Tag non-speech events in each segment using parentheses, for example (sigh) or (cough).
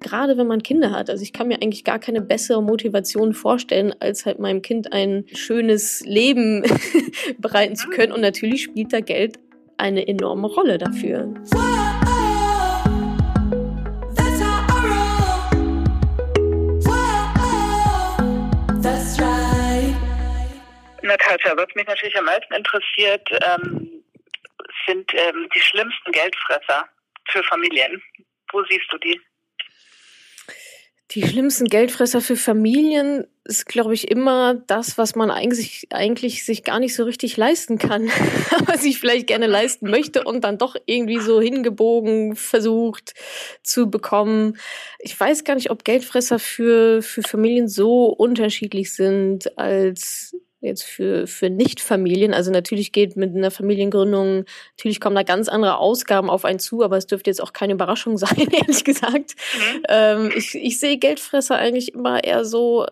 Gerade wenn man Kinder hat. Also ich kann mir eigentlich gar keine bessere Motivation vorstellen, als halt meinem Kind ein schönes Leben (laughs) bereiten zu können. Und natürlich spielt da Geld eine enorme Rolle dafür. Natascha, was mich natürlich am meisten interessiert, ähm, sind ähm, die schlimmsten Geldfresser für Familien. Wo siehst du die? Die schlimmsten Geldfresser für Familien ist, glaube ich, immer das, was man eigentlich, eigentlich sich gar nicht so richtig leisten kann, (laughs) aber sich vielleicht gerne leisten möchte und dann doch irgendwie so hingebogen versucht zu bekommen. Ich weiß gar nicht, ob Geldfresser für, für Familien so unterschiedlich sind als jetzt für, für Nicht-Familien. Also natürlich geht mit einer Familiengründung, natürlich kommen da ganz andere Ausgaben auf einen zu, aber es dürfte jetzt auch keine Überraschung (laughs) sein, ehrlich gesagt. Mhm. Ähm, ich, ich sehe Geldfresser eigentlich immer eher so,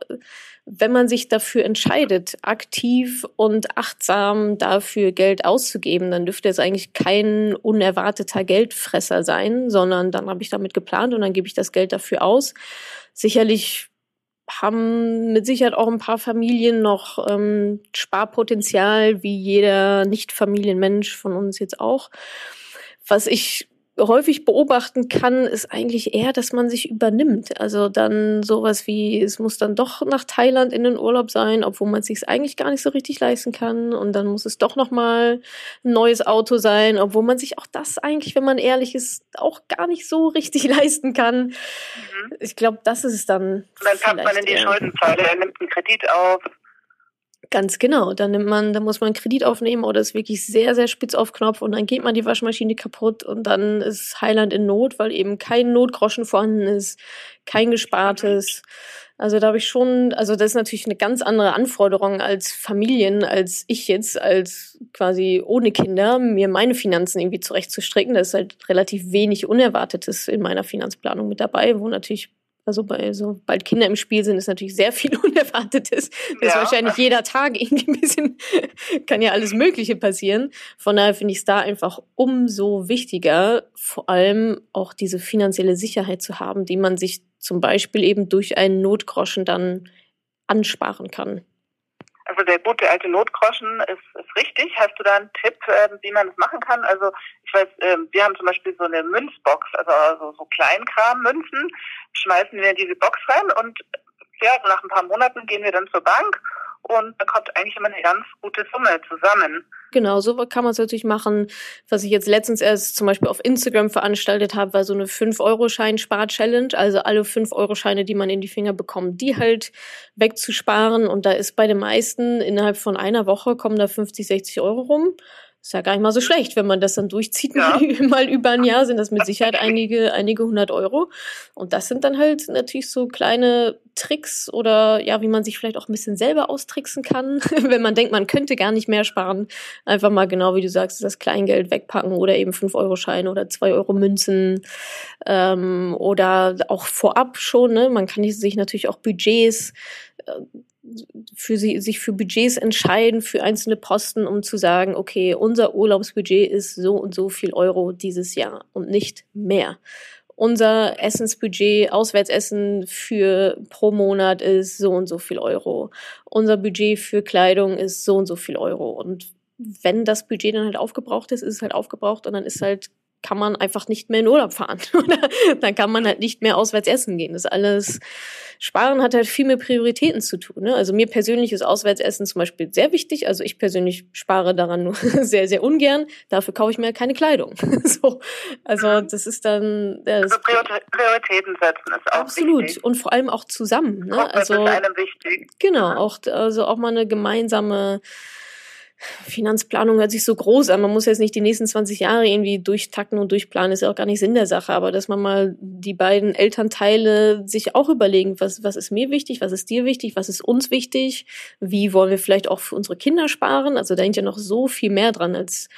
wenn man sich dafür entscheidet, aktiv und achtsam dafür Geld auszugeben, dann dürfte es eigentlich kein unerwarteter Geldfresser sein, sondern dann habe ich damit geplant und dann gebe ich das Geld dafür aus. Sicherlich haben mit Sicherheit auch ein paar Familien noch ähm, Sparpotenzial, wie jeder Nicht-Familienmensch von uns jetzt auch. Was ich häufig beobachten kann, ist eigentlich eher, dass man sich übernimmt. Also dann sowas wie, es muss dann doch nach Thailand in den Urlaub sein, obwohl man es sich eigentlich gar nicht so richtig leisten kann. Und dann muss es doch nochmal ein neues Auto sein, obwohl man sich auch das eigentlich, wenn man ehrlich ist, auch gar nicht so richtig (laughs) leisten kann. Mhm. Ich glaube, das ist es dann. Und dann packt man in die Schuldenfalle, er nimmt einen Kredit auf, Ganz genau. Dann nimmt man, dann muss man Kredit aufnehmen oder ist wirklich sehr, sehr spitz auf Knopf und dann geht man die Waschmaschine kaputt und dann ist Heiland in Not, weil eben kein Notgroschen vorhanden ist, kein Gespartes. Also da habe ich schon, also das ist natürlich eine ganz andere Anforderung als Familien, als ich jetzt, als quasi ohne Kinder, mir meine Finanzen irgendwie zurechtzustricken. Da ist halt relativ wenig Unerwartetes in meiner Finanzplanung mit dabei, wo natürlich also bei sobald Kinder im Spiel sind, ist natürlich sehr viel (laughs) Unerwartetes. Das ja. ist wahrscheinlich jeder Tag irgendwie ein bisschen, kann ja alles Mögliche passieren. Von daher finde ich es da einfach umso wichtiger, vor allem auch diese finanzielle Sicherheit zu haben, die man sich zum Beispiel eben durch einen Notgroschen dann ansparen kann. Also der gute alte Notgroschen ist, ist richtig. Hast du da einen Tipp, äh, wie man das machen kann? Also ich weiß, äh, wir haben zum Beispiel so eine Münzbox, also, also so Kleinkram-Münzen, schmeißen wir in diese Box rein und ja, nach ein paar Monaten gehen wir dann zur Bank und da kommt eigentlich immer eine ganz gute Summe zusammen. Genau, so kann man es natürlich machen. Was ich jetzt letztens erst zum Beispiel auf Instagram veranstaltet habe, war so eine 5-Euro-Schein-Spar-Challenge. Also alle 5-Euro-Scheine, die man in die Finger bekommt, die halt wegzusparen. Und da ist bei den meisten innerhalb von einer Woche kommen da 50, 60 Euro rum. Ist ja gar nicht mal so schlecht, wenn man das dann durchzieht, ja. mal, (laughs) mal, über ein Jahr sind das mit Sicherheit einige, einige hundert Euro. Und das sind dann halt natürlich so kleine Tricks oder ja, wie man sich vielleicht auch ein bisschen selber austricksen kann, (laughs) wenn man denkt, man könnte gar nicht mehr sparen. Einfach mal genau wie du sagst, das Kleingeld wegpacken oder eben 5-Euro-Scheine oder 2-Euro-Münzen ähm, oder auch vorab schon. Ne? Man kann sich natürlich auch Budgets äh, für sie, sich für Budgets entscheiden, für einzelne Posten, um zu sagen, okay, unser Urlaubsbudget ist so und so viel Euro dieses Jahr und nicht mehr. Unser Essensbudget, Auswärtsessen für pro Monat ist so und so viel Euro. Unser Budget für Kleidung ist so und so viel Euro. Und wenn das Budget dann halt aufgebraucht ist, ist es halt aufgebraucht und dann ist halt kann man einfach nicht mehr in Urlaub fahren. (laughs) dann kann man halt nicht mehr auswärts essen gehen. Das alles Sparen hat halt viel mehr Prioritäten zu tun. Ne? Also mir persönlich ist Auswärtsessen zum Beispiel sehr wichtig. Also ich persönlich spare daran nur (laughs) sehr, sehr ungern. Dafür kaufe ich mir keine Kleidung. (laughs) so. Also das ist dann. Ja, das also Prioritäten setzen ist auch Absolut. Wichtig. Und vor allem auch zusammen. Ne? Also, ist einem wichtig. Genau, auch, also auch mal eine gemeinsame Finanzplanung hört sich so groß an. Man muss jetzt nicht die nächsten 20 Jahre irgendwie durchtakten und durchplanen, ist ja auch gar nicht Sinn der Sache. Aber dass man mal die beiden Elternteile sich auch überlegen, was, was ist mir wichtig, was ist dir wichtig, was ist uns wichtig, wie wollen wir vielleicht auch für unsere Kinder sparen. Also da hängt ja noch so viel mehr dran als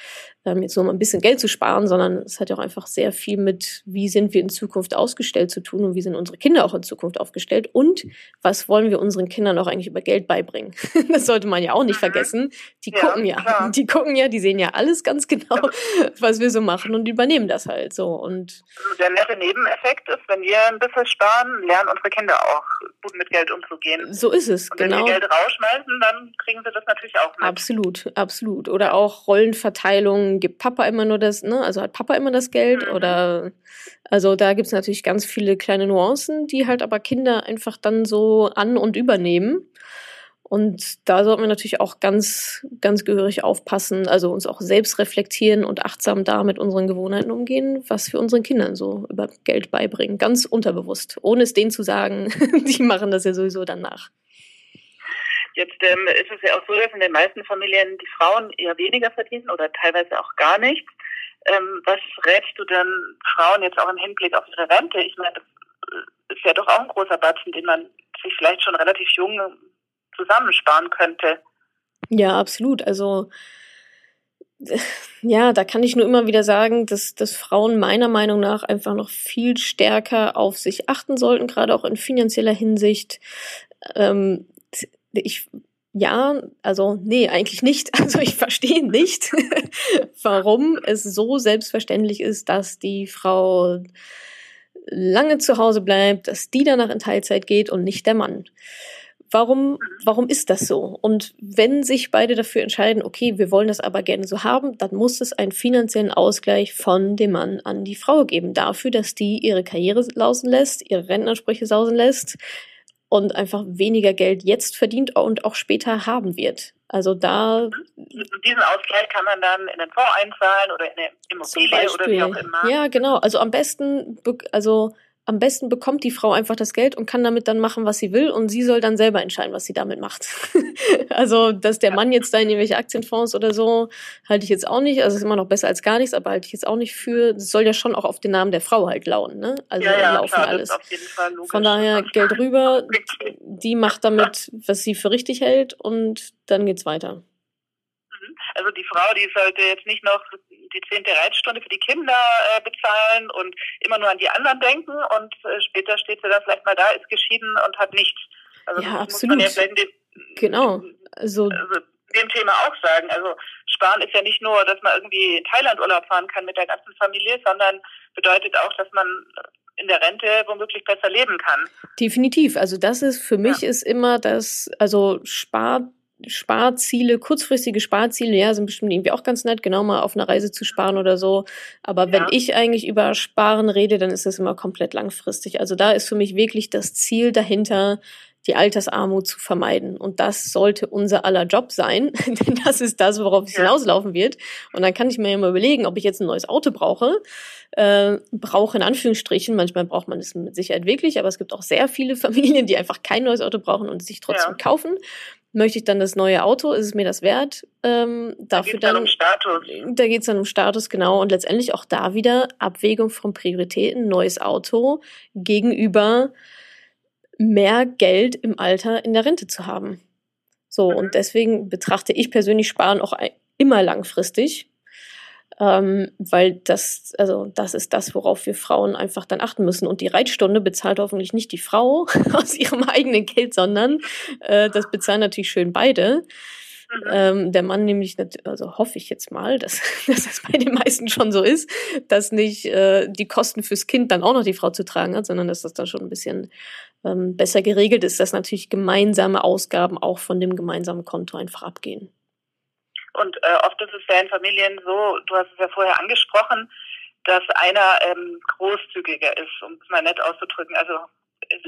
ähm, jetzt nur mal ein bisschen Geld zu sparen, sondern es hat ja auch einfach sehr viel mit, wie sind wir in Zukunft ausgestellt zu tun und wie sind unsere Kinder auch in Zukunft aufgestellt und was wollen wir unseren Kindern auch eigentlich über Geld beibringen. (laughs) das sollte man ja auch nicht mhm. vergessen. Die ja, gucken ja, klar. die gucken ja, die sehen ja alles ganz genau, (laughs) was wir so machen und übernehmen das halt so. Und also der nette Nebeneffekt ist, wenn wir ein bisschen sparen, lernen unsere Kinder auch gut mit Geld umzugehen. So ist es, und genau. Wenn wir Geld rausschmeißen, dann kriegen sie das natürlich auch mit. Absolut, absolut. Oder auch Rollenverteilung gibt Papa immer nur das, ne? Also hat Papa immer das Geld mhm. oder also da gibt es natürlich ganz viele kleine Nuancen, die halt aber Kinder einfach dann so an- und übernehmen. Und da sollten wir natürlich auch ganz, ganz gehörig aufpassen, also uns auch selbst reflektieren und achtsam da mit unseren Gewohnheiten umgehen, was wir unseren Kindern so über Geld beibringen. Ganz unterbewusst, ohne es denen zu sagen. (laughs) die machen das ja sowieso danach. Jetzt ähm, ist es ja auch so, dass in den meisten Familien die Frauen eher weniger verdienen oder teilweise auch gar nichts. Ähm, was rätst du denn Frauen jetzt auch im Hinblick auf ihre Rente? Ich meine, das äh, ist ja doch auch ein großer Batzen, den man sich vielleicht schon relativ jung zusammensparen könnte. Ja, absolut. Also (laughs) ja, da kann ich nur immer wieder sagen, dass, dass Frauen meiner Meinung nach einfach noch viel stärker auf sich achten sollten, gerade auch in finanzieller Hinsicht. Ähm, ich ja, also nee, eigentlich nicht. (laughs) Also ich verstehe nicht, (laughs) warum es so selbstverständlich ist, dass die Frau lange zu Hause bleibt, dass die danach in Teilzeit geht und nicht der Mann. Warum, warum ist das so? Und wenn sich beide dafür entscheiden, okay, wir wollen das aber gerne so haben, dann muss es einen finanziellen Ausgleich von dem Mann an die Frau geben, dafür, dass die ihre Karriere lausen lässt, ihre Rentenansprüche sausen lässt, und einfach weniger Geld jetzt verdient und auch später haben wird. Also da. Diesen Ausgleich kann man dann in den Fonds einzahlen oder in eine Immobilie oder wie auch immer. Ja, genau. Also am besten, also am besten bekommt die Frau einfach das Geld und kann damit dann machen, was sie will und sie soll dann selber entscheiden, was sie damit macht. (laughs) also, dass der Mann jetzt da in irgendwelche Aktienfonds oder so, halte ich jetzt auch nicht. Also, ist immer noch besser als gar nichts, aber halte ich jetzt auch nicht für. Das soll ja schon auch auf den Namen der Frau halt lauen, ne? Also, ja, ja, laufen klar, alles. Von daher Geld rüber, (laughs) die macht damit, was sie für richtig hält und dann geht's weiter. Mhm. Also die Frau, die sollte jetzt nicht noch die zehnte Reitstunde für die Kinder äh, bezahlen und immer nur an die anderen denken und äh, später steht sie dann vielleicht mal da, ist geschieden und hat nichts. Also ja, absolut. Ja dem, genau. Also, also dem Thema auch sagen. Also sparen ist ja nicht nur, dass man irgendwie in Thailand Urlaub fahren kann mit der ganzen Familie, sondern bedeutet auch, dass man in der Rente womöglich besser leben kann. Definitiv. Also das ist für mich ja. ist immer das, also Spar Sparziele, kurzfristige Sparziele, ja, sind bestimmt irgendwie auch ganz nett, genau mal auf einer Reise zu sparen oder so. Aber ja. wenn ich eigentlich über Sparen rede, dann ist das immer komplett langfristig. Also da ist für mich wirklich das Ziel dahinter, die Altersarmut zu vermeiden. Und das sollte unser aller Job sein, (laughs) denn das ist das, worauf es hinauslaufen wird. Und dann kann ich mir ja mal überlegen, ob ich jetzt ein neues Auto brauche. Äh, brauche in Anführungsstrichen, manchmal braucht man es mit Sicherheit wirklich, aber es gibt auch sehr viele (laughs) Familien, die einfach kein neues Auto brauchen und sich trotzdem ja. kaufen. Möchte ich dann das neue Auto? Ist es mir das wert? Ähm, dafür da dann, dann um Da geht es dann um Status, genau. Und letztendlich auch da wieder Abwägung von Prioritäten, neues Auto gegenüber mehr Geld im Alter in der Rente zu haben. So, mhm. und deswegen betrachte ich persönlich Sparen auch immer langfristig, ähm, weil das, also das ist das, worauf wir Frauen einfach dann achten müssen. Und die Reitstunde bezahlt hoffentlich nicht die Frau (laughs) aus ihrem eigenen Geld, sondern äh, das bezahlen natürlich schön beide. Mhm. Ähm, der Mann nämlich, also hoffe ich jetzt mal, dass, (laughs) dass das bei den meisten schon so ist, dass nicht äh, die Kosten fürs Kind dann auch noch die Frau zu tragen hat, sondern dass das dann schon ein bisschen ähm, besser geregelt ist, dass natürlich gemeinsame Ausgaben auch von dem gemeinsamen Konto einfach abgehen. Und äh, oft ist es ja in Familien so, du hast es ja vorher angesprochen, dass einer ähm, großzügiger ist, um es mal nett auszudrücken. Also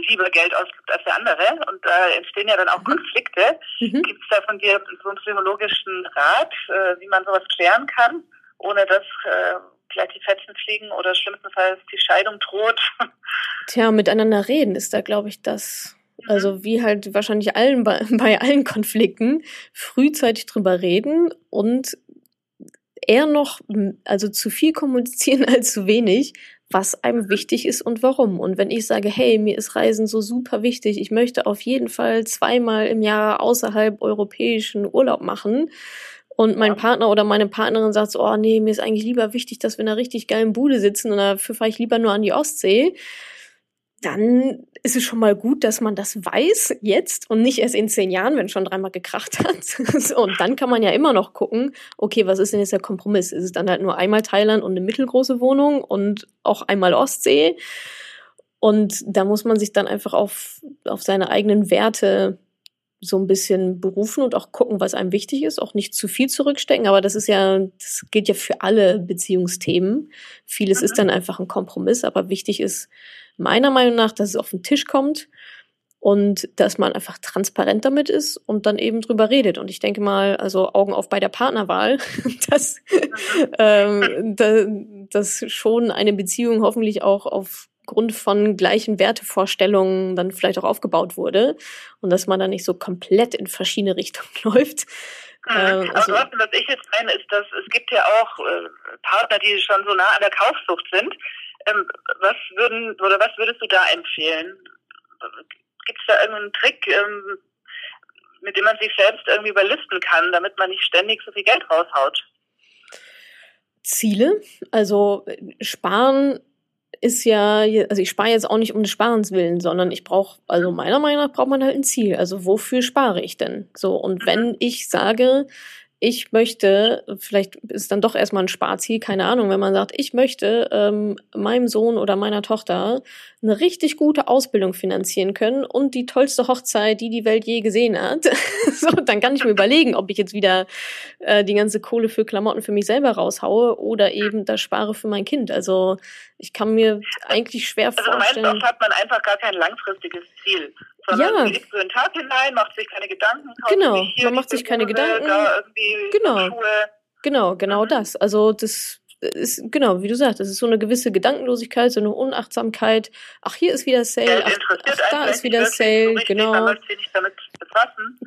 lieber Geld ausgibt als der andere und da entstehen ja dann auch mhm. Konflikte. Mhm. Gibt es da von dir so einen psychologischen Rat, äh, wie man sowas klären kann, ohne dass äh, gleich die Fetzen fliegen oder schlimmstenfalls die Scheidung droht? (laughs) Tja, miteinander reden ist da, glaube ich, das. Mhm. Also wie halt wahrscheinlich allen bei, (laughs) bei allen Konflikten frühzeitig drüber reden und eher noch, also zu viel kommunizieren (laughs) als zu wenig, was einem wichtig ist und warum. Und wenn ich sage, hey, mir ist Reisen so super wichtig, ich möchte auf jeden Fall zweimal im Jahr außerhalb europäischen Urlaub machen und mein Partner oder meine Partnerin sagt so, oh nee, mir ist eigentlich lieber wichtig, dass wir in einer richtig geilen Bude sitzen und dafür fahre ich lieber nur an die Ostsee, dann ist es schon mal gut, dass man das weiß jetzt und nicht erst in zehn Jahren, wenn schon dreimal gekracht hat. (laughs) und dann kann man ja immer noch gucken, okay, was ist denn jetzt der Kompromiss? Ist es dann halt nur einmal Thailand und eine mittelgroße Wohnung und auch einmal Ostsee? Und da muss man sich dann einfach auf, auf seine eigenen Werte so ein bisschen berufen und auch gucken, was einem wichtig ist, auch nicht zu viel zurückstecken, aber das ist ja, das gilt ja für alle Beziehungsthemen. Vieles mhm. ist dann einfach ein Kompromiss, aber wichtig ist meiner Meinung nach, dass es auf den Tisch kommt und dass man einfach transparent damit ist und dann eben drüber redet. Und ich denke mal, also Augen auf bei der Partnerwahl, (laughs) dass, mhm. ähm, da, dass schon eine Beziehung hoffentlich auch auf Grund von gleichen Wertevorstellungen dann vielleicht auch aufgebaut wurde und dass man da nicht so komplett in verschiedene (laughs) Richtungen läuft. Mhm. Ähm, also, Aber was ich jetzt meine, ist, dass es gibt ja auch äh, Partner, die schon so nah an der Kaufsucht sind. Ähm, was würden oder was würdest du da empfehlen? Gibt es da irgendeinen Trick, ähm, mit dem man sich selbst irgendwie überlisten kann, damit man nicht ständig so viel Geld raushaut? Ziele, also äh, sparen ist ja, also ich spare jetzt auch nicht um des Sparens willen, sondern ich brauche, also meiner Meinung nach braucht man halt ein Ziel. Also wofür spare ich denn? So, und wenn ich sage, ich möchte, vielleicht ist dann doch erstmal ein Sparziel, keine Ahnung, wenn man sagt, ich möchte ähm, meinem Sohn oder meiner Tochter eine richtig gute Ausbildung finanzieren können und die tollste Hochzeit, die die Welt je gesehen hat, (laughs) so, dann kann ich mir überlegen, ob ich jetzt wieder äh, die ganze Kohle für Klamotten für mich selber raushaue oder eben das spare für mein Kind. Also ich kann mir eigentlich schwer also vorstellen. Also hat man einfach gar kein langfristiges Ziel sondern ja. lebt so den Tag hinein, macht sich keine Gedanken. Genau, man macht sich keine Gedanken. genau. Genau, genau mhm. das. Also das ist, genau, wie du sagst, das ist so eine gewisse Gedankenlosigkeit, so eine Unachtsamkeit. Ach, hier ist wieder Sale, ach, ach da ist wieder Sale, so genau.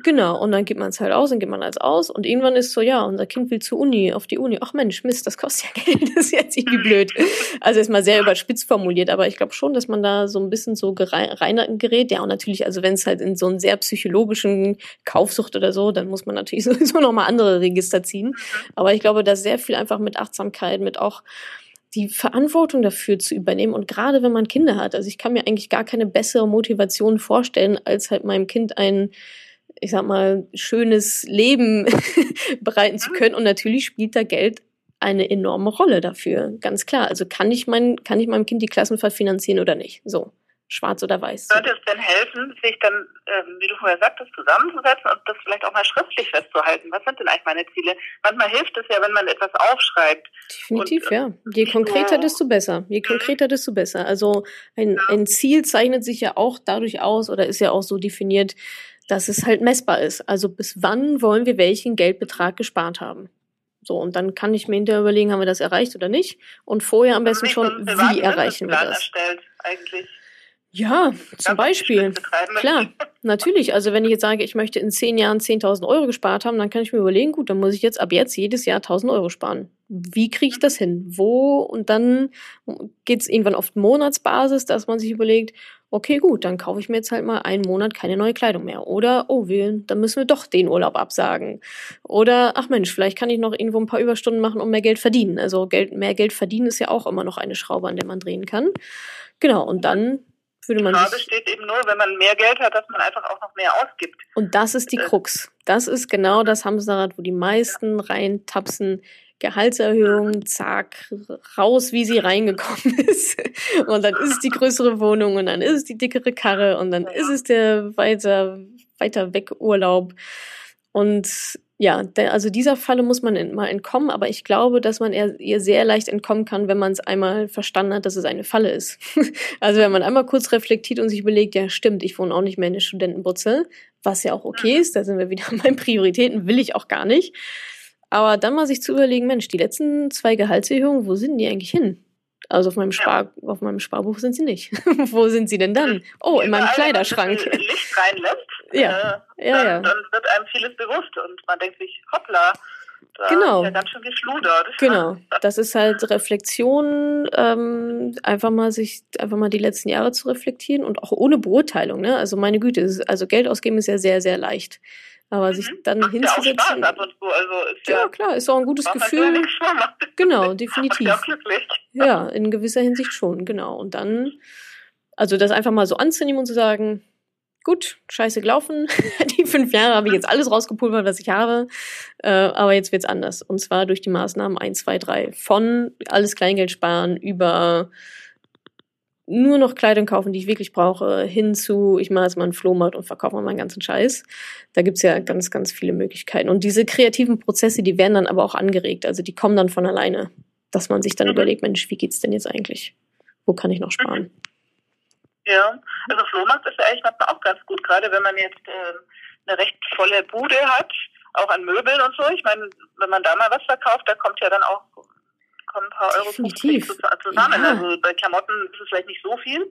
Genau, und dann gibt man es halt aus, dann gibt man es aus und irgendwann ist so, ja, unser Kind will zur Uni, auf die Uni. Ach Mensch, Mist, das kostet ja (laughs) Geld, das ist jetzt irgendwie blöd. Also ist mal sehr überspitzt formuliert, aber ich glaube schon, dass man da so ein bisschen so rein gerät. Ja, und natürlich, also wenn es halt in so einen sehr psychologischen Kaufsucht oder so, dann muss man natürlich (laughs) sowieso nochmal andere Register ziehen. Mhm. Aber ich glaube, dass sehr viel einfach mit Achtsamkeit, mit auch die Verantwortung dafür zu übernehmen und gerade wenn man Kinder hat. Also ich kann mir eigentlich gar keine bessere Motivation vorstellen, als halt meinem Kind ein, ich sag mal, schönes Leben (laughs) bereiten zu können. Und natürlich spielt da Geld eine enorme Rolle dafür, ganz klar. Also kann ich mein, kann ich meinem Kind die Klassenfahrt finanzieren oder nicht? So schwarz oder weiß. Könnte es denn helfen, sich dann, ähm, wie du vorher sagtest, zusammenzusetzen und das vielleicht auch mal schriftlich festzuhalten? Was sind denn eigentlich meine Ziele? Manchmal hilft es ja, wenn man etwas aufschreibt. Definitiv, und, ja. Je konkreter, desto besser. Je mhm. konkreter, desto besser. Also ein, ja. ein Ziel zeichnet sich ja auch dadurch aus oder ist ja auch so definiert, dass es halt messbar ist. Also bis wann wollen wir welchen Geldbetrag gespart haben? So, und dann kann ich mir hinterher überlegen, haben wir das erreicht oder nicht? Und vorher am besten schon, wie erreichen wir das? Erstellt, eigentlich. Ja, zum Beispiel. Klar, (laughs) natürlich. Also wenn ich jetzt sage, ich möchte in zehn Jahren 10.000 Euro gespart haben, dann kann ich mir überlegen, gut, dann muss ich jetzt ab jetzt jedes Jahr 1.000 Euro sparen. Wie kriege ich das hin? Wo? Und dann geht es irgendwann auf Monatsbasis, dass man sich überlegt, okay, gut, dann kaufe ich mir jetzt halt mal einen Monat keine neue Kleidung mehr. Oder, oh, wir, dann müssen wir doch den Urlaub absagen. Oder, ach Mensch, vielleicht kann ich noch irgendwo ein paar Überstunden machen und mehr Geld verdienen. Also Geld, mehr Geld verdienen ist ja auch immer noch eine Schraube, an der man drehen kann. Genau, und dann würde man. Die Frage steht eben nur, wenn man mehr Geld hat, dass man einfach auch noch mehr ausgibt. Und das ist die äh. Krux. Das ist genau das Hamsterrad, wo die meisten reintapsen. Gehaltserhöhung, zack, raus, wie sie reingekommen (laughs) ist. Und dann ist es die größere Wohnung und dann ist es die dickere Karre und dann ist es der weiter, weiter weg Urlaub. Und ja, also dieser Falle muss man mal entkommen, aber ich glaube, dass man ihr sehr leicht entkommen kann, wenn man es einmal verstanden hat, dass es eine Falle ist. (laughs) also wenn man einmal kurz reflektiert und sich überlegt, ja stimmt, ich wohne auch nicht mehr in der Studentenbutze, was ja auch okay ist, da sind wir wieder (laughs) an meinen Prioritäten, will ich auch gar nicht. Aber dann mal sich zu überlegen, Mensch, die letzten zwei Gehaltserhöhungen, wo sind die eigentlich hin? Also auf meinem, Spar ja. auf meinem Sparbuch sind sie nicht. (laughs) Wo sind sie denn dann? Oh, in meinem Kleiderschrank. Wenn man Licht reinlässt, ja. Äh, ja, dann, ja. dann wird einem vieles bewusst und man denkt sich, hoppla, da genau. ist ja ganz schön geschludert. Genau. (laughs) Das ist halt Reflexion, ähm, einfach mal sich, einfach mal die letzten Jahre zu reflektieren und auch ohne Beurteilung, ne? Also meine Güte, ist, also Geld ausgeben ist ja sehr, sehr leicht. Aber sich mhm. dann Macht hinzusetzen. Ja, auch Spaß ab und zu. Also ist ja, ja klar, ist auch ein gutes Gefühl. Genau, (laughs) definitiv. (laughs) Ja, in gewisser Hinsicht schon, genau. Und dann, also das einfach mal so anzunehmen und zu sagen, gut, scheiße gelaufen. (laughs) die fünf Jahre habe ich jetzt alles rausgepulvert, was ich habe. Äh, aber jetzt wird's anders. Und zwar durch die Maßnahmen 1, 2, 3. Von alles Kleingeld sparen über nur noch Kleidung kaufen, die ich wirklich brauche, hin zu, ich mache jetzt mal einen Flohmarkt und verkaufe mal meinen ganzen Scheiß. Da gibt's ja ganz, ganz viele Möglichkeiten. Und diese kreativen Prozesse, die werden dann aber auch angeregt. Also die kommen dann von alleine, dass man sich dann mhm. überlegt, Mensch, wie geht's denn jetzt eigentlich? Wo kann ich noch sparen? Mhm. Ja, also Flohmarkt ist ja eigentlich manchmal auch ganz gut, gerade wenn man jetzt äh, eine recht volle Bude hat, auch an Möbeln und so. Ich meine, wenn man da mal was verkauft, da kommt ja dann auch kommen ein paar Euro zusammen. Ja. Also bei Klamotten ist es vielleicht nicht so viel,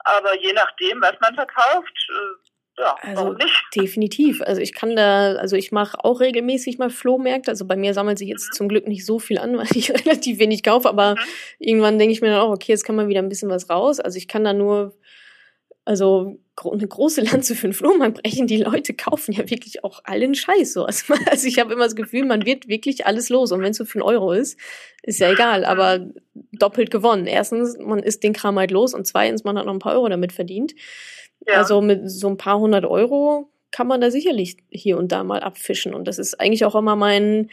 aber je nachdem, was man verkauft, äh, ja, also definitiv. Also ich kann da, also ich mache auch regelmäßig mal Flohmärkte. Also bei mir sammelt sich jetzt mhm. zum Glück nicht so viel an, (laughs) weil ich relativ wenig kaufe. Aber mhm. irgendwann denke ich mir dann auch, okay, jetzt kann man wieder ein bisschen was raus. Also ich kann da nur also eine große Lanze für den Flohmarkt brechen. Die Leute kaufen ja wirklich auch allen Scheiß. So. Also, (laughs) also ich habe immer das Gefühl, man wird wirklich alles los. Und wenn es so für einen Euro ist, ist ja egal, aber doppelt gewonnen. Erstens, man ist den Kram halt los und zweitens, man hat noch ein paar Euro damit verdient. Ja. Also mit so ein paar hundert Euro kann man da sicherlich hier und da mal abfischen. Und das ist eigentlich auch immer mein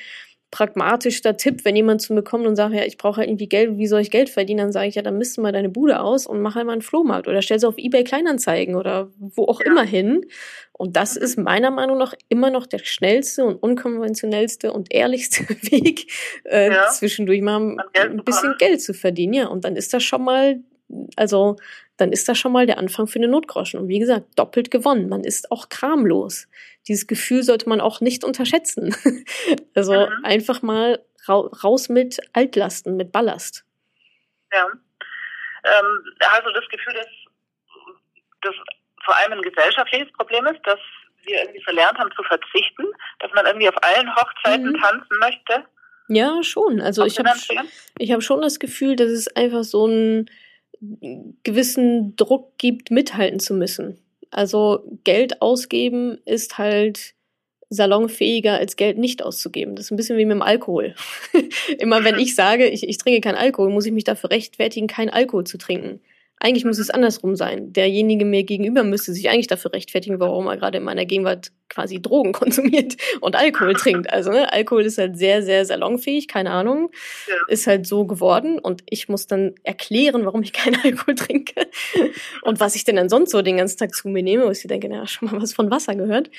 pragmatischster Tipp, wenn jemand zu mir kommt und sagt, ja, ich brauche halt irgendwie Geld, wie soll ich Geld verdienen? Dann sage ich, ja, dann misst du mal deine Bude aus und mach halt mal einen Flohmarkt oder stell sie auf Ebay Kleinanzeigen oder wo auch ja. immer hin. Und das ist meiner Meinung nach immer noch der schnellste und unkonventionellste und ehrlichste (laughs) Weg, äh, ja. zwischendurch mal ein bisschen Geld zu verdienen. Ja, und dann ist das schon mal, also dann ist das schon mal der Anfang für eine Notgroschen. Und wie gesagt, doppelt gewonnen. Man ist auch kramlos dieses Gefühl sollte man auch nicht unterschätzen. (laughs) also mhm. einfach mal raus mit Altlasten, mit Ballast. Ja. Ähm, du das Gefühl, dass das vor allem ein gesellschaftliches Problem ist, dass wir irgendwie verlernt haben zu verzichten, dass man irgendwie auf allen Hochzeiten mhm. tanzen möchte? Ja, schon. Also ich habe ich hab schon das Gefühl, dass es einfach so einen gewissen Druck gibt, mithalten zu müssen. Also Geld ausgeben ist halt salonfähiger als Geld nicht auszugeben. Das ist ein bisschen wie mit dem Alkohol. (laughs) Immer wenn ich sage, ich, ich trinke keinen Alkohol, muss ich mich dafür rechtfertigen, keinen Alkohol zu trinken. Eigentlich muss es andersrum sein. Derjenige mir gegenüber müsste sich eigentlich dafür rechtfertigen, warum er gerade in meiner Gegenwart quasi Drogen (laughs) konsumiert und Alkohol trinkt. Also ne, Alkohol ist halt sehr, sehr salonfähig, keine Ahnung. Ja. Ist halt so geworden und ich muss dann erklären, warum ich keinen (laughs) Alkohol trinke und was ich denn dann sonst so den ganzen Tag zu mir nehme, wo ich denke, na, schon mal was von Wasser gehört.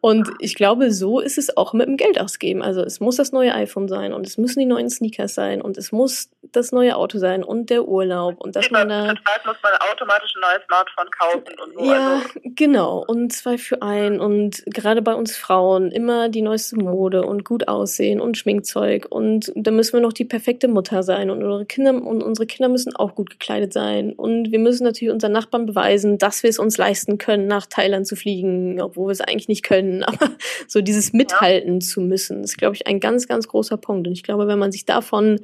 Und ich glaube, so ist es auch mit dem Geld ausgeben. Also es muss das neue iPhone sein und es müssen die neuen Sneakers sein und es muss das neue Auto sein und der Urlaub und dass man da Vertrag muss man automatisch ein neues Smartphone kaufen und so. Ja, also. genau und zwei für ein und gerade bei uns Frauen immer die neueste Mode und gut aussehen und Schminkzeug und da müssen wir noch die perfekte Mutter sein und unsere Kinder und unsere Kinder müssen auch gut gekleidet sein und wir müssen natürlich unseren Nachbarn beweisen, dass wir es uns leisten können, nach Thailand zu fliegen, obwohl wir es eigentlich nicht können können, (laughs) aber so dieses Mithalten ja. zu müssen, ist, glaube ich, ein ganz, ganz großer Punkt. Und ich glaube, wenn man sich davon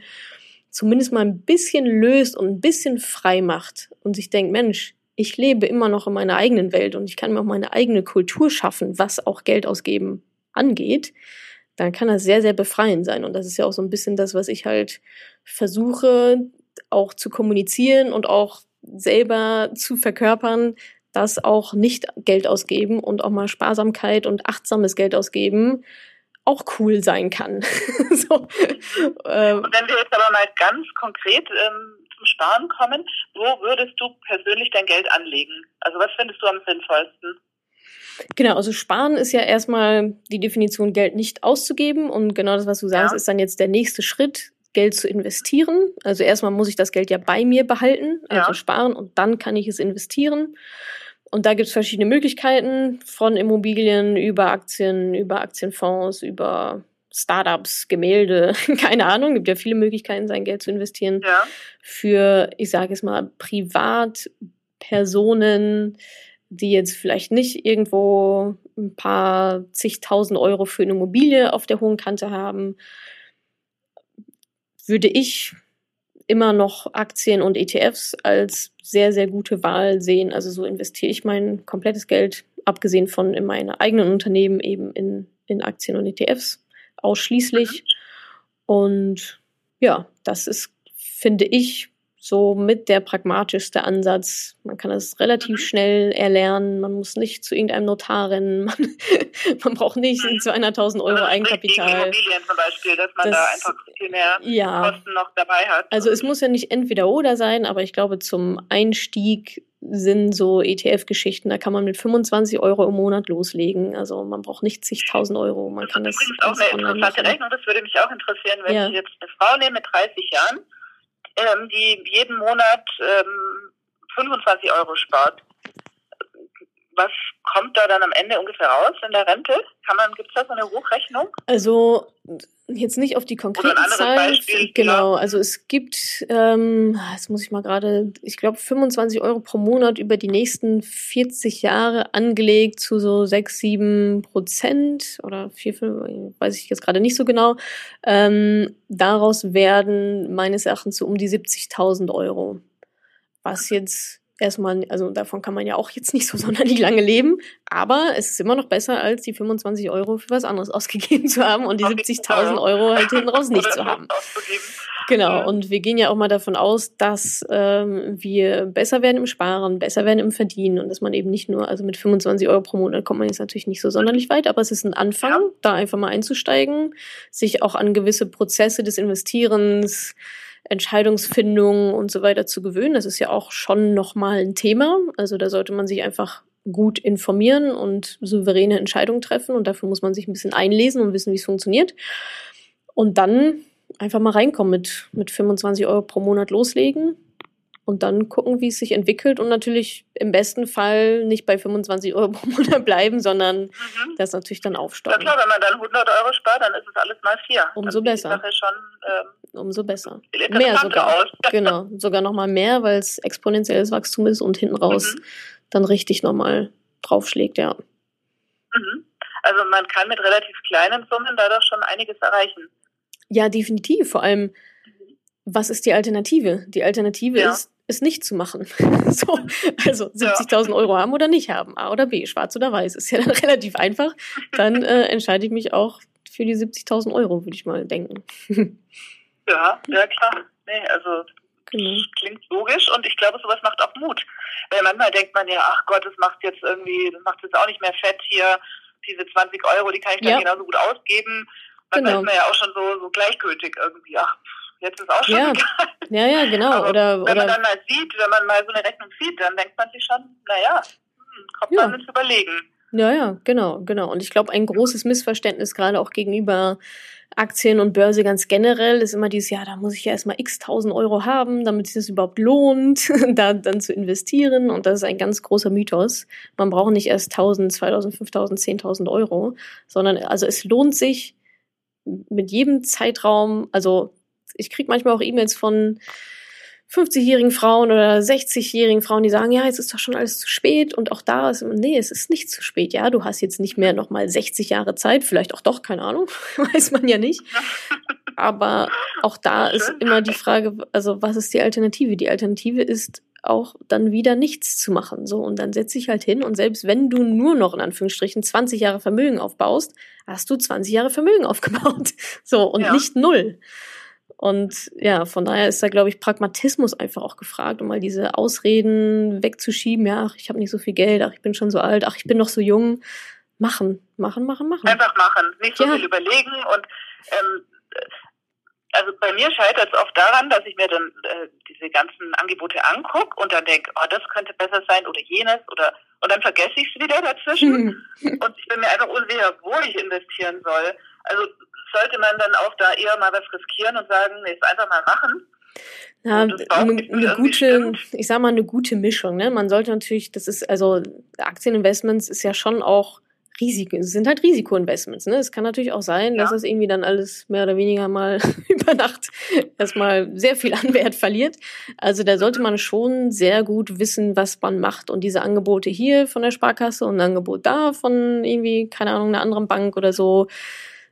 zumindest mal ein bisschen löst und ein bisschen frei macht und sich denkt, Mensch, ich lebe immer noch in meiner eigenen Welt und ich kann mir auch meine eigene Kultur schaffen, was auch Geld ausgeben angeht, dann kann das sehr, sehr befreiend sein. Und das ist ja auch so ein bisschen das, was ich halt versuche auch zu kommunizieren und auch selber zu verkörpern, dass auch nicht Geld ausgeben und auch mal Sparsamkeit und achtsames Geld ausgeben auch cool sein kann. (laughs) so, ähm, und wenn wir jetzt aber mal ganz konkret ähm, zum Sparen kommen, wo würdest du persönlich dein Geld anlegen? Also was findest du am sinnvollsten? Genau, also sparen ist ja erstmal die Definition, Geld nicht auszugeben. Und genau das, was du sagst, ja. ist dann jetzt der nächste Schritt, Geld zu investieren. Also erstmal muss ich das Geld ja bei mir behalten, also ja. sparen und dann kann ich es investieren. Und da gibt es verschiedene Möglichkeiten, von Immobilien über Aktien, über Aktienfonds, über Startups, Gemälde, (laughs) keine Ahnung, gibt ja viele Möglichkeiten, sein Geld zu investieren. Ja. Für, ich sage es mal, Privatpersonen, die jetzt vielleicht nicht irgendwo ein paar zigtausend Euro für eine Immobilie auf der hohen Kante haben, würde ich immer noch Aktien und ETFs als sehr, sehr gute Wahl sehen. Also so investiere ich mein komplettes Geld abgesehen von in meinen eigenen Unternehmen eben in, in Aktien und ETFs ausschließlich. Mhm. Und ja, das ist, finde ich, so mit der pragmatischste Ansatz. Man kann es relativ mhm. schnell erlernen. Man muss nicht zu irgendeinem Notar rennen. Man, (laughs) man braucht nicht mhm. 200.000 Euro also Eigenkapital. Immobilien zum Beispiel, dass man das, da einfach viel mehr ja. Kosten noch dabei hat. Also es muss ja nicht entweder oder sein, aber ich glaube, zum Einstieg sind so ETF-Geschichten, da kann man mit 25 Euro im Monat loslegen. Also man braucht nicht zigtausend Euro. Man das kann das übrigens auch eine interessante Rechnung, das würde mich auch interessieren, wenn ja. ich jetzt eine Frau nehme mit 30 Jahren ähm, die jeden Monat ähm, 25 Euro spart. Was kommt da dann am Ende ungefähr raus in der Rente? Kann man, gibt es da so eine Hochrechnung? Also jetzt nicht auf die konkrete Zahl. Genau, ja. also es gibt, ähm, jetzt muss ich mal gerade, ich glaube 25 Euro pro Monat über die nächsten 40 Jahre angelegt zu so 6, 7 Prozent oder 4, 5, weiß ich jetzt gerade nicht so genau. Ähm, daraus werden meines Erachtens so um die 70.000 Euro. Was jetzt erstmal, also davon kann man ja auch jetzt nicht so (laughs) sonderlich lange leben, aber es ist immer noch besser, als die 25 Euro für was anderes (laughs) ausgegeben zu haben und die 70.000 Euro halt hinten raus nicht zu haben. Genau, und wir gehen ja auch mal davon aus, dass ähm, wir besser werden im Sparen, besser werden im Verdienen und dass man eben nicht nur, also mit 25 Euro pro Monat kommt man jetzt natürlich nicht so sonderlich weit, aber es ist ein Anfang, da einfach mal einzusteigen, sich auch an gewisse Prozesse des Investierens Entscheidungsfindung und so weiter zu gewöhnen. Das ist ja auch schon nochmal ein Thema. Also da sollte man sich einfach gut informieren und souveräne Entscheidungen treffen. Und dafür muss man sich ein bisschen einlesen und wissen, wie es funktioniert. Und dann einfach mal reinkommen mit, mit 25 Euro pro Monat loslegen und dann gucken, wie es sich entwickelt und natürlich im besten Fall nicht bei 25 Euro pro Monat bleiben, sondern mhm. das natürlich dann aufstocken. Na klar, wenn man dann 100 Euro spart, dann ist es alles mal vier. Umso dann besser. Schon, ähm, Umso besser. Mehr sogar. Aus. (laughs) genau, sogar nochmal mehr, weil es exponentielles Wachstum ist und hinten raus mhm. dann richtig nochmal draufschlägt, ja. Mhm. Also man kann mit relativ kleinen Summen da doch schon einiges erreichen. Ja, definitiv. Vor allem, mhm. was ist die Alternative? Die Alternative ja. ist, es nicht zu machen. (laughs) so, also 70.000 ja. Euro haben oder nicht haben, A oder B, schwarz oder weiß, ist ja dann (laughs) relativ einfach. Dann äh, entscheide ich mich auch für die 70.000 Euro, würde ich mal denken. (laughs) ja, ja klar. Nee, also genau. klingt logisch und ich glaube, sowas macht auch Mut. Weil manchmal denkt man ja, ach Gott, das macht jetzt irgendwie, das macht jetzt auch nicht mehr fett hier, diese 20 Euro, die kann ich dann ja. genauso gut ausgeben. Manchmal genau. ist man ja auch schon so, so gleichgültig irgendwie, ach, jetzt ist auch schon ja. egal. Ja, ja, genau. Aber oder, wenn oder man dann mal sieht, wenn man mal so eine Rechnung sieht, dann denkt man sich schon, naja, hm, kommt ja. man ins Überlegen. Ja, ja, genau, genau. Und ich glaube, ein großes Missverständnis gerade auch gegenüber Aktien und Börse ganz generell ist immer dieses, ja, da muss ich ja erstmal x tausend Euro haben, damit sich das überhaupt lohnt, (laughs) da dann zu investieren. Und das ist ein ganz großer Mythos. Man braucht nicht erst 1000, 2000, 5000, 10.000 Euro, sondern also es lohnt sich mit jedem Zeitraum, also ich kriege manchmal auch E-Mails von 50-jährigen Frauen oder 60-jährigen Frauen, die sagen, ja, jetzt ist doch schon alles zu spät. Und auch da ist, nee, es ist nicht zu spät. Ja, du hast jetzt nicht mehr nochmal 60 Jahre Zeit, vielleicht auch doch, keine Ahnung, (laughs) weiß man ja nicht. Aber auch da ist immer die Frage, also was ist die Alternative? Die Alternative ist auch dann wieder nichts zu machen. So, und dann setze ich halt hin und selbst wenn du nur noch in Anführungsstrichen 20 Jahre Vermögen aufbaust, hast du 20 Jahre Vermögen aufgebaut. (laughs) So, und ja. nicht null. Und ja, von daher ist da, glaube ich, Pragmatismus einfach auch gefragt, um mal diese Ausreden wegzuschieben. Ja, ach, ich habe nicht so viel Geld, ach, ich bin schon so alt, ach, ich bin noch so jung. Machen, machen, machen, machen. Einfach machen, nicht so ja. viel überlegen. Und ähm, also bei mir scheitert es oft daran, dass ich mir dann äh, diese ganzen Angebote angucke und dann denke, oh, das könnte besser sein oder jenes oder und dann vergesse ich es wieder dazwischen und ich bin mir einfach unsicher, wo ich investieren soll. Also sollte man dann auch da eher mal was riskieren und sagen, nee, jetzt einfach mal machen. Ja, eine, eine gute, ich sag mal, eine gute Mischung. Ne? Man sollte natürlich, das ist, also Aktieninvestments ist ja schon auch Risiken, es sind halt Risikoinvestments. Ne? Es kann natürlich auch sein, ja. dass es irgendwie dann alles mehr oder weniger mal (laughs) über Nacht erstmal sehr viel an Wert verliert. Also da sollte man schon sehr gut wissen, was man macht. Und diese Angebote hier von der Sparkasse und ein Angebot da von irgendwie, keine Ahnung, einer anderen Bank oder so,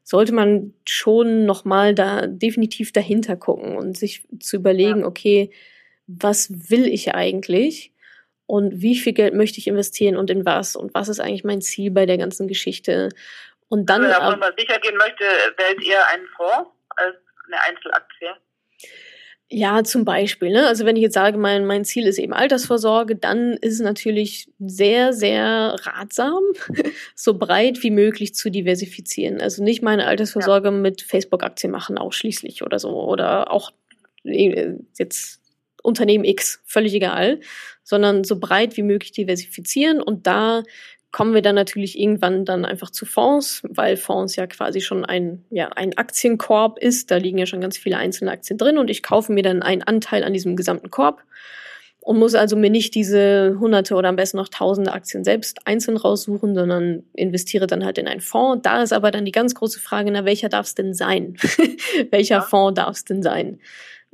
sollte man schon nochmal da definitiv dahinter gucken und sich zu überlegen, ja. okay, was will ich eigentlich? und wie viel Geld möchte ich investieren und in was und was ist eigentlich mein Ziel bei der ganzen Geschichte. Und dann. Wenn man sicher gehen möchte, wählt ihr einen Fonds als eine Einzelaktie? Ja, zum Beispiel. Ne? Also wenn ich jetzt sage, mein, mein Ziel ist eben Altersvorsorge, dann ist es natürlich sehr, sehr ratsam, (laughs) so breit wie möglich zu diversifizieren. Also nicht meine Altersvorsorge ja. mit Facebook-Aktien machen ausschließlich oder so. Oder auch äh, jetzt Unternehmen X, völlig egal, sondern so breit wie möglich diversifizieren und da kommen wir dann natürlich irgendwann dann einfach zu Fonds, weil Fonds ja quasi schon ein, ja, ein Aktienkorb ist. Da liegen ja schon ganz viele einzelne Aktien drin und ich kaufe mir dann einen Anteil an diesem gesamten Korb und muss also mir nicht diese hunderte oder am besten noch tausende Aktien selbst einzeln raussuchen, sondern investiere dann halt in einen Fonds. Da ist aber dann die ganz große Frage, na, welcher darf es denn sein? (laughs) welcher ja. Fonds darf es denn sein?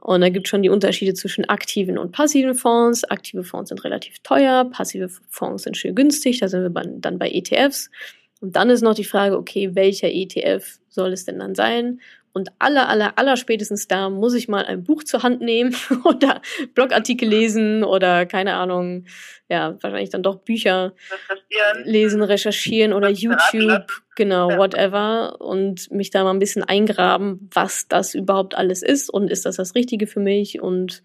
Und da gibt es schon die Unterschiede zwischen aktiven und passiven Fonds. Aktive Fonds sind relativ teuer, passive Fonds sind schön günstig, da sind wir dann bei ETFs. Und dann ist noch die Frage, okay, welcher ETF soll es denn dann sein? Und aller, aller, aller spätestens da muss ich mal ein Buch zur Hand nehmen (laughs) oder Blogartikel lesen oder keine Ahnung, ja, wahrscheinlich dann doch Bücher lesen, recherchieren oder YouTube, genau, whatever und mich da mal ein bisschen eingraben, was das überhaupt alles ist und ist das das Richtige für mich und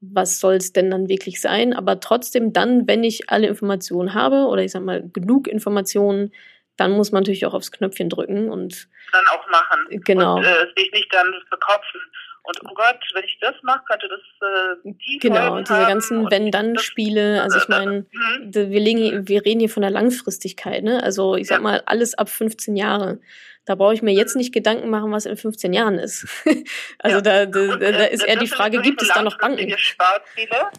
was soll es denn dann wirklich sein? Aber trotzdem dann, wenn ich alle Informationen habe oder ich sag mal genug Informationen, dann muss man natürlich auch aufs Knöpfchen drücken und dann auch machen. Genau. Und äh, sich nicht dann verkopfen. Und oh Gott, wenn ich das mache, könnte das äh, die Genau, Folgen diese ganzen Wenn-Dann-Spiele. (laughs) Also ich meine, mhm. wir, legen, wir reden hier von der Langfristigkeit. Ne? Also ich sag ja. mal, alles ab 15 Jahre. Da brauche ich mir jetzt nicht Gedanken machen, was in 15 Jahren ist. (laughs) also ja. da, da, da, da ist eher die Frage, gibt es da noch Banken? Sparziele,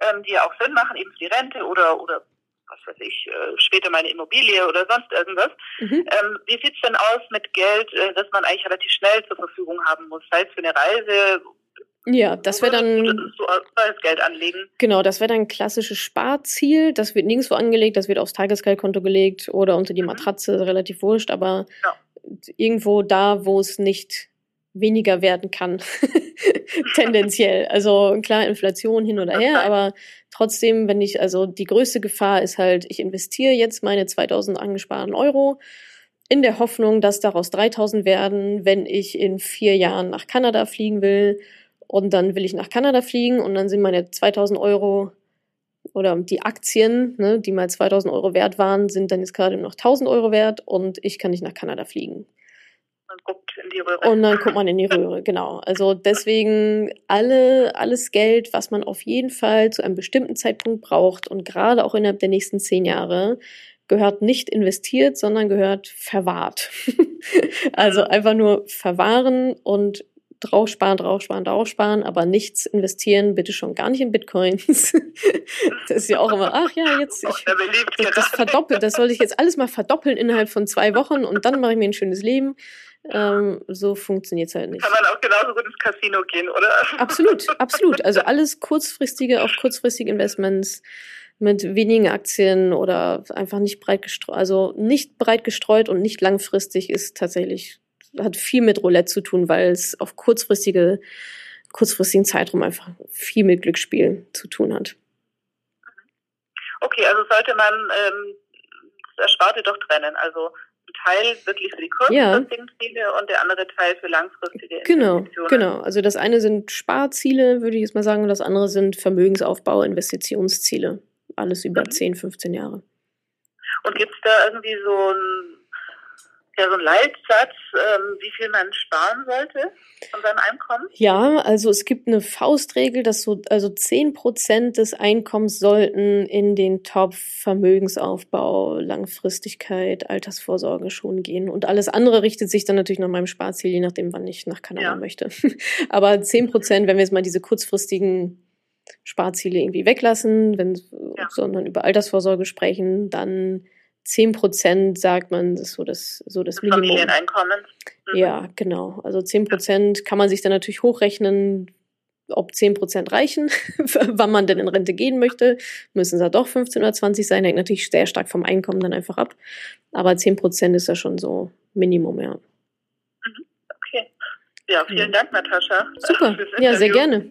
ähm, die ja auch Sinn machen, eben die Rente oder, oder weiß ich, äh, später meine Immobilie oder sonst irgendwas. Mhm. Ähm, wie sieht's denn aus mit Geld, äh, das man eigentlich relativ schnell zur Verfügung haben muss, sei es für eine Reise? Ja, das wäre dann so Geld anlegen. Genau, das wäre dann ein klassisches Sparziel. Das wird nirgendwo angelegt, das wird aufs Tagesgeldkonto gelegt oder unter die mhm. Matratze, relativ wurscht, aber ja. irgendwo da, wo es nicht weniger werden kann, (laughs) tendenziell. Also klar, Inflation hin oder her, aber trotzdem, wenn ich, also die größte Gefahr ist halt, ich investiere jetzt meine 2000 angesparten Euro in der Hoffnung, dass daraus 3000 werden, wenn ich in vier Jahren nach Kanada fliegen will. Und dann will ich nach Kanada fliegen und dann sind meine 2000 Euro oder die Aktien, ne, die mal 2000 Euro wert waren, sind dann jetzt gerade noch 1000 Euro wert und ich kann nicht nach Kanada fliegen und guckt in die Röhre. Und dann guckt man in die (laughs) Röhre, genau. Also deswegen alle, alles Geld, was man auf jeden Fall zu einem bestimmten Zeitpunkt braucht und gerade auch innerhalb der nächsten zehn Jahre, gehört nicht investiert, sondern gehört verwahrt. (laughs) also mhm. einfach nur verwahren und draufsparen, draufsparen, draufsparen, aber nichts investieren, bitte schon gar nicht in Bitcoins. (laughs) das ist ja auch immer, ach ja, jetzt ich, das, das verdoppelt, das soll ich jetzt alles mal verdoppeln innerhalb von zwei Wochen und dann mache ich mir ein schönes Leben. Ähm, so funktioniert es halt nicht. Kann man auch genauso gut ins Casino gehen, oder? Absolut, (laughs) absolut. Also alles kurzfristige, auch kurzfristige Investments mit wenigen Aktien oder einfach nicht breit gestreut, also nicht breit gestreut und nicht langfristig ist tatsächlich, hat viel mit Roulette zu tun, weil es auf kurzfristige, kurzfristigen Zeitraum einfach viel mit Glücksspiel zu tun hat. Okay, also sollte man ähm, das Ersparte doch trennen. Also Teil wirklich für die kurzfristigen ja. Ziele und der andere Teil für langfristige genau, Investitionen. Genau, genau. Also das eine sind Sparziele, würde ich jetzt mal sagen, und das andere sind Vermögensaufbau, Investitionsziele. Alles über mhm. 10, 15 Jahre. Und gibt es da irgendwie so ein ja so ein Leitsatz, ähm, wie viel man sparen sollte von seinem Einkommen? Ja, also es gibt eine Faustregel, dass so also zehn Prozent des Einkommens sollten in den Topf Vermögensaufbau, Langfristigkeit, Altersvorsorge schon gehen. Und alles andere richtet sich dann natürlich nach meinem Sparziel, je nachdem, wann ich nach Kanada ja. möchte. (laughs) Aber zehn Prozent, wenn wir jetzt mal diese kurzfristigen Sparziele irgendwie weglassen, wenn, ja. sondern über Altersvorsorge sprechen, dann 10 Prozent sagt man, das ist so das, so das, Minimum. Familieneinkommen. Mhm. Ja, genau. Also 10 Prozent kann man sich dann natürlich hochrechnen, ob 10 Prozent reichen, (laughs) wann man denn in Rente gehen möchte. Müssen es ja doch 15 oder 20 sein, hängt natürlich sehr stark vom Einkommen dann einfach ab. Aber 10 Prozent ist ja schon so Minimum, ja. Mhm. Okay. Ja, vielen ja. Dank, Natascha. Super. (laughs) Ja, sehr gerne.